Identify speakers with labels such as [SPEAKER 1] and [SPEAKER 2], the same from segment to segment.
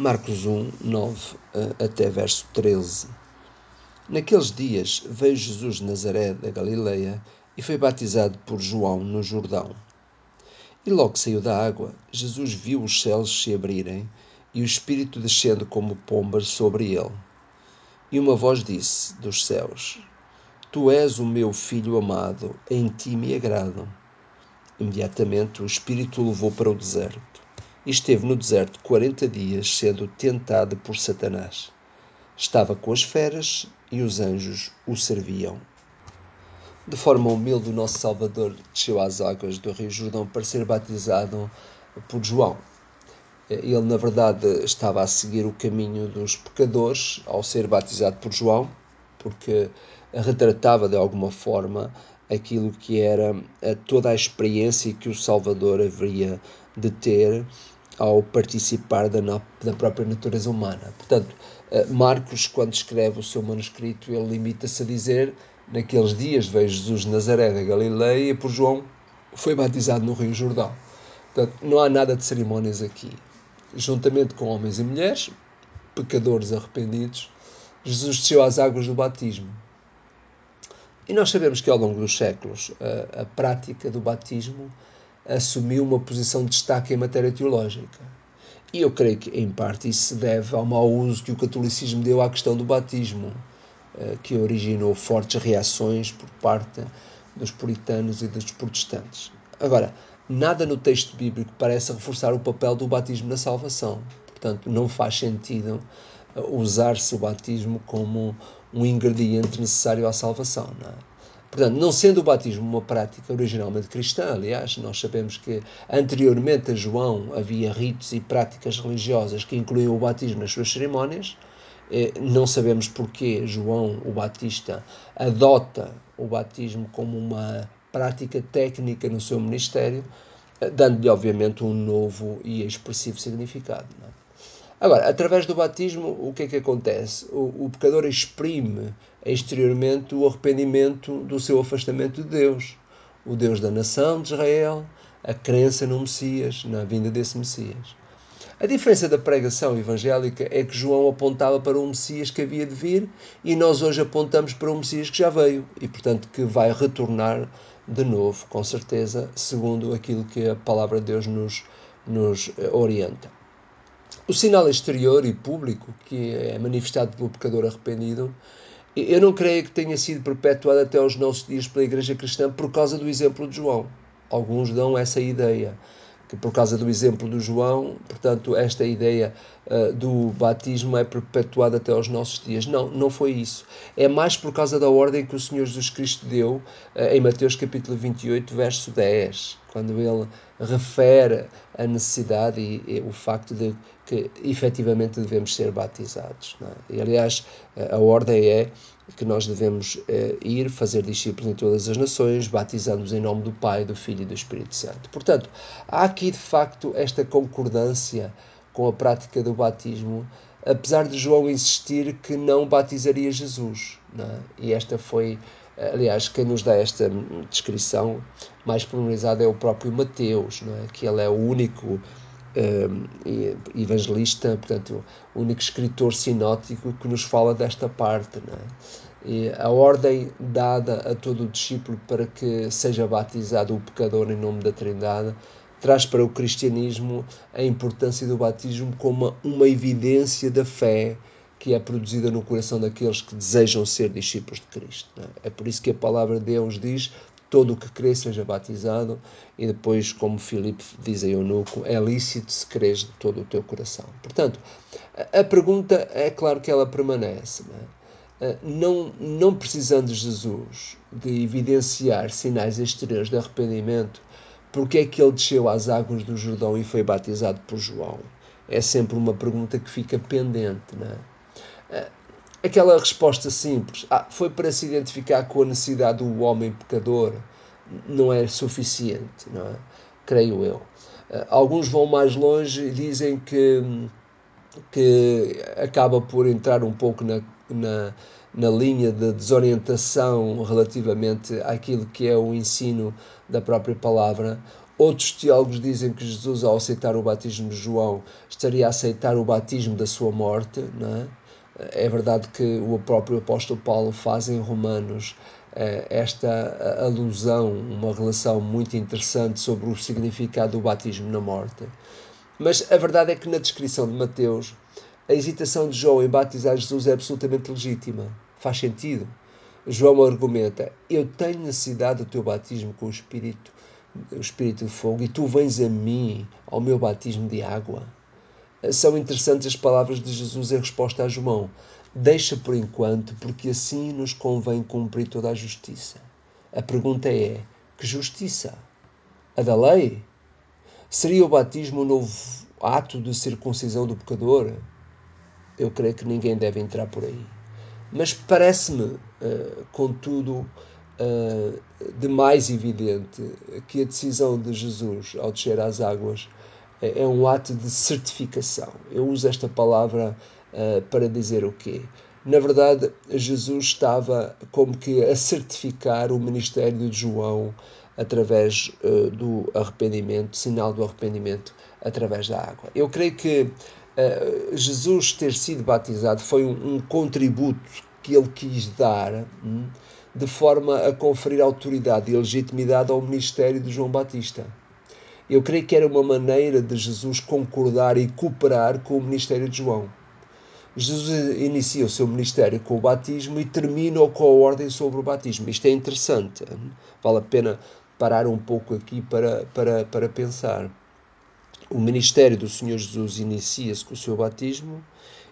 [SPEAKER 1] Marcos 1, 9 até verso 13. Naqueles dias veio Jesus de Nazaré da Galileia e foi batizado por João no Jordão. E logo saiu da água, Jesus viu os céus se abrirem e o Espírito descendo como pombas sobre ele. E uma voz disse dos céus: Tu és o meu filho amado, em ti me agrado. Imediatamente o Espírito o levou para o deserto e esteve no deserto quarenta dias, sendo tentado por Satanás. Estava com as feras e os anjos o serviam. De forma humilde, o nosso Salvador desceu às águas do Rio Jordão para ser batizado por João. Ele, na verdade, estava a seguir o caminho dos pecadores ao ser batizado por João, porque retratava de alguma forma aquilo que era toda a experiência que o Salvador haveria de ter ao participar da, da própria natureza humana. Portanto, eh, Marcos, quando escreve o seu manuscrito, ele limita-se a dizer: Naqueles dias veio Jesus de Nazaré da Galileia e por João foi batizado no Rio Jordão. Portanto, não há nada de cerimónias aqui. Juntamente com homens e mulheres, pecadores arrependidos, Jesus desceu às águas do batismo. E nós sabemos que ao longo dos séculos a, a prática do batismo assumiu uma posição de destaque em matéria teológica. E eu creio que, em parte, isso se deve ao mau uso que o catolicismo deu à questão do batismo, eh, que originou fortes reações por parte dos puritanos e dos protestantes. Agora, nada no texto bíblico parece reforçar o papel do batismo na salvação. Portanto, não faz sentido eh, usar-se o batismo como um ingrediente necessário à salvação. Não é? Portanto, não sendo o batismo uma prática originalmente cristã, aliás, nós sabemos que anteriormente a João havia ritos e práticas religiosas que incluíam o batismo nas suas cerimónias, eh, não sabemos porque João, o Batista, adota o batismo como uma prática técnica no seu ministério, eh, dando-lhe, obviamente, um novo e expressivo significado. Agora, através do batismo, o que é que acontece? O, o pecador exprime exteriormente o arrependimento do seu afastamento de Deus, o Deus da nação de Israel, a crença no Messias, na vinda desse Messias. A diferença da pregação evangélica é que João apontava para um Messias que havia de vir e nós hoje apontamos para um Messias que já veio e, portanto, que vai retornar de novo, com certeza, segundo aquilo que a palavra de Deus nos, nos orienta. O sinal exterior e público que é manifestado pelo pecador arrependido, eu não creio que tenha sido perpetuado até aos nossos dias pela Igreja Cristã por causa do exemplo de João. Alguns dão essa ideia que por causa do exemplo do João, portanto, esta ideia uh, do batismo é perpetuada até aos nossos dias. Não, não foi isso. É mais por causa da ordem que o Senhor Jesus Cristo deu uh, em Mateus capítulo 28, verso 10, quando ele refere a necessidade e, e o facto de que efetivamente devemos ser batizados. É? E, aliás, a ordem é que nós devemos eh, ir fazer discípulos em todas as nações, batizando-os em nome do Pai, do Filho e do Espírito Santo. Portanto, há aqui de facto esta concordância com a prática do batismo, apesar de João insistir que não batizaria Jesus. Não é? E esta foi, aliás, quem nos dá esta descrição mais pormenorizada é o próprio Mateus, não é? que ele é o único evangelista, portanto, o único escritor sinótico que nos fala desta parte. É? E a ordem dada a todo o discípulo para que seja batizado o pecador em nome da Trindade traz para o cristianismo a importância do batismo como uma, uma evidência da fé que é produzida no coração daqueles que desejam ser discípulos de Cristo. É? é por isso que a palavra de Deus diz: todo o que crê seja batizado, e depois, como Filipe diz a Eunuco, é lícito se crês de todo o teu coração. Portanto, a pergunta é claro que ela permanece. Não, é? Ah, não, não precisando Jesus de evidenciar sinais exteriores de arrependimento, porque é que ele desceu às águas do Jordão e foi batizado por João? É sempre uma pergunta que fica pendente. Não é? Ah, aquela resposta simples, ah, foi para se identificar com a necessidade do homem pecador, não é suficiente, não é? Creio eu. Ah, alguns vão mais longe e dizem que, que acaba por entrar um pouco na, na, na linha de desorientação relativamente àquilo que é o ensino da própria palavra, Outros teólogos dizem que Jesus, ao aceitar o batismo de João, estaria a aceitar o batismo da sua morte. Não é? É verdade que o próprio apóstolo Paulo faz em Romanos eh, esta alusão, uma relação muito interessante sobre o significado do batismo na morte. Mas a verdade é que na descrição de Mateus, a hesitação de João em batizar Jesus é absolutamente legítima. Faz sentido. João argumenta: Eu tenho necessidade do teu batismo com o Espírito, o Espírito de fogo, e tu vens a mim ao meu batismo de água. São interessantes as palavras de Jesus em resposta a João. Deixa por enquanto, porque assim nos convém cumprir toda a justiça. A pergunta é: que justiça? A da lei? Seria o batismo um novo ato de circuncisão do pecador? Eu creio que ninguém deve entrar por aí. Mas parece-me, uh, contudo, uh, de mais evidente que a decisão de Jesus ao descer às águas é, é um ato de certificação. Eu uso esta palavra uh, para dizer o quê? Na verdade, Jesus estava como que a certificar o ministério de João através uh, do arrependimento, sinal do arrependimento através da água. Eu creio que eh, Jesus ter sido batizado foi um, um contributo que ele quis dar hum, de forma a conferir autoridade e legitimidade ao ministério de João Batista. Eu creio que era uma maneira de Jesus concordar e cooperar com o ministério de João. Jesus inicia o seu ministério com o batismo e termina com a ordem sobre o batismo. Isto é interessante. Vale a pena parar um pouco aqui para, para, para pensar o ministério do Senhor Jesus inicia-se com o seu batismo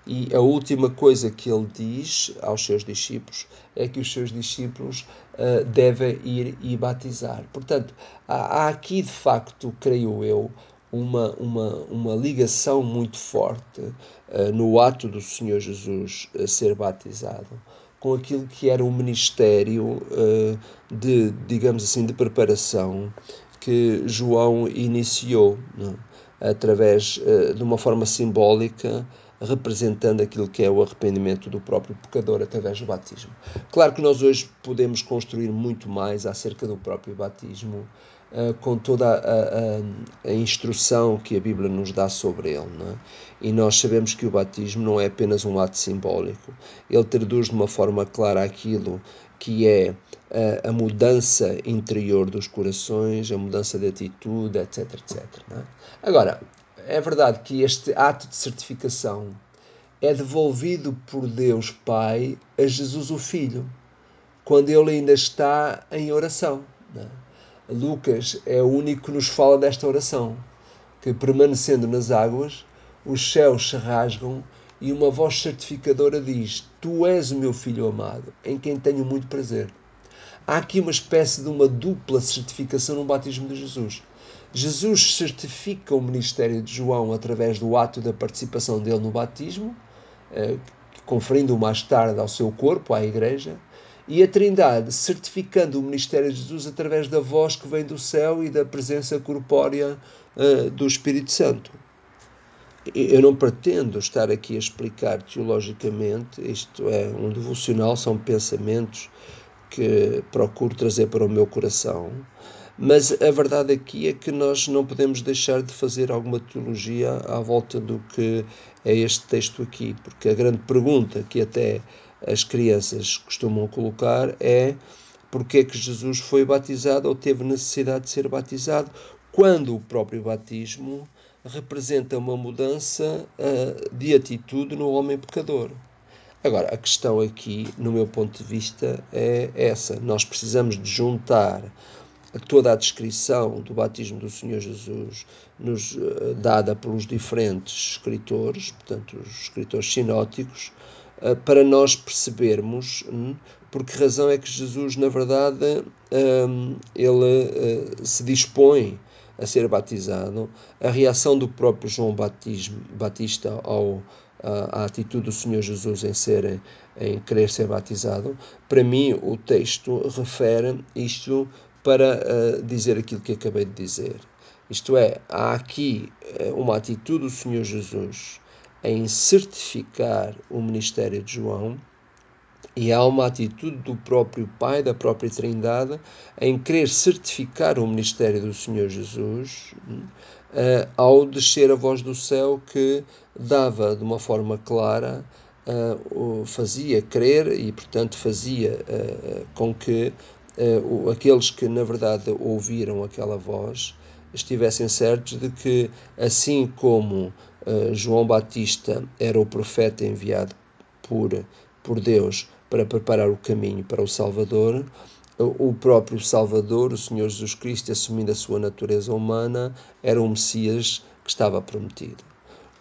[SPEAKER 1] e a última coisa que ele diz aos seus discípulos é que os seus discípulos uh, devem ir e batizar. Portanto, há, há, aqui de facto, creio eu, uma, uma, uma ligação muito forte uh, no ato do Senhor Jesus uh, ser batizado com aquilo que era o ministério de, digamos assim, de preparação que João iniciou. É? através de uma forma simbólica, representando aquilo que é o arrependimento do próprio pecador através do batismo. Claro que nós hoje podemos construir muito mais acerca do próprio batismo, uh, com toda a, a, a, instrução que a Bíblia nos dá sobre ele. É? E nós sabemos que o batismo não é apenas um ato simbólico, ele traduz de uma forma clara aquilo que é a, a mudança interior dos corações, a mudança de atitude, etc, etc. É? Agora, é verdade que este ato de certificação é devolvido por Deus Pai a Jesus o Filho, quando ele ainda está em oração. É? Lucas é o único que nos fala desta oração, que permanecendo nas águas, os céus se rasgam e uma voz certificadora diz: Tu és o meu filho amado, em quem tenho muito prazer. Há aqui uma espécie de uma dupla certificação no batismo de Jesus. Jesus certifica o ministério de João através do ato da participação dele no batismo, eh, conferindo mais tarde ao seu corpo, à igreja, e a Trindade certificando o ministério de Jesus através da voz que vem do céu e da presença corpórea eh, do Espírito Santo. Eu não pretendo estar aqui a explicar teologicamente, isto é um devocional, são pensamentos que procuro trazer para o meu coração, mas a verdade aqui é que nós não podemos deixar de fazer alguma teologia à volta do que é este texto aqui, porque a grande pergunta que até as crianças costumam colocar é porque é que Jesus foi batizado ou teve necessidade de ser batizado, quando o próprio batismo representa uma mudança uh, de atitude no homem pecador. Agora, a questão aqui, no meu ponto de vista, é essa. Nós precisamos de juntar toda a descrição do batismo do Senhor Jesus, nos, uh, dada pelos diferentes escritores, portanto, os escritores sinóticos, uh, para nós percebermos um, por que razão é que Jesus, na verdade, um, ele se dispõe a ser batizado, a reação do próprio João Batista ao, à, atitude do Senhor Jesus em, ser, em querer ser batizado, para mim o texto refere isto para uh, dizer aquilo que acabei de dizer. Isto é, há aqui uh, uma atitude do Senhor Jesus em certificar o ministério de João E há uma atitude do próprio Pai, da própria Trindade, em querer certificar o ministério do Senhor Jesus uh, ao descer a voz do céu que dava de uma forma clara, uh, fazia crer e, portanto, fazia uh, com que aqueles que, na verdade, ouviram aquela voz estivessem certos de que, assim como João Batista era o profeta enviado por, por Deus para preparar o caminho para o Salvador, o próprio Salvador, o Senhor Jesus Cristo, assumindo a sua natureza humana, era o Messias que estava prometido.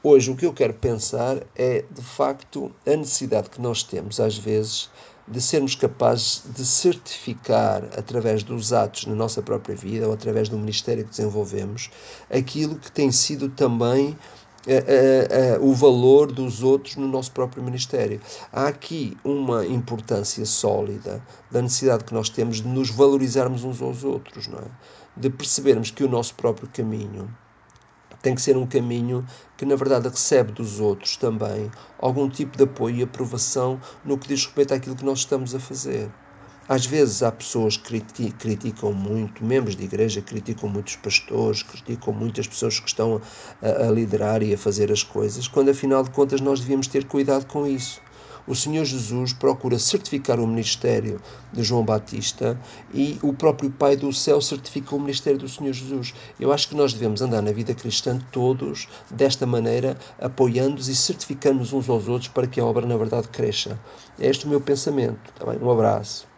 [SPEAKER 1] Hoje, o que eu quero pensar é, de facto, a necessidade que nós temos, às vezes, de sermos capazes de certificar, através dos atos na nossa própria vida ou através do ministério que desenvolvemos, aquilo que tem sido também o valor dos outros no nosso próprio ministério. Há aqui uma importância sólida da necessidade que nós temos de nos valorizarmos uns aos outros, não é? de percebermos que o nosso próprio caminho tem que ser um caminho que, na verdade, recebe dos outros também algum tipo de apoio e aprovação no que diz respeito àquilo que nós estamos a fazer. Às vezes há pessoas que criticam muito, membros de igreja criticam muitos pastores, criticam muitas pessoas que estão a, a liderar e a fazer as coisas, quando afinal de contas nós devíamos ter cuidado com isso o Senhor Jesus procura certificar o ministério de João Batista e o próprio Pai do céu certifica o ministério do Senhor Jesus. Eu acho que nós devemos andar na vida cristã todos desta maneira, apoiando-nos e certificando-nos uns aos outros para que a obra, na verdade, cresça. É este o meu pensamento. Tá? Um abraço.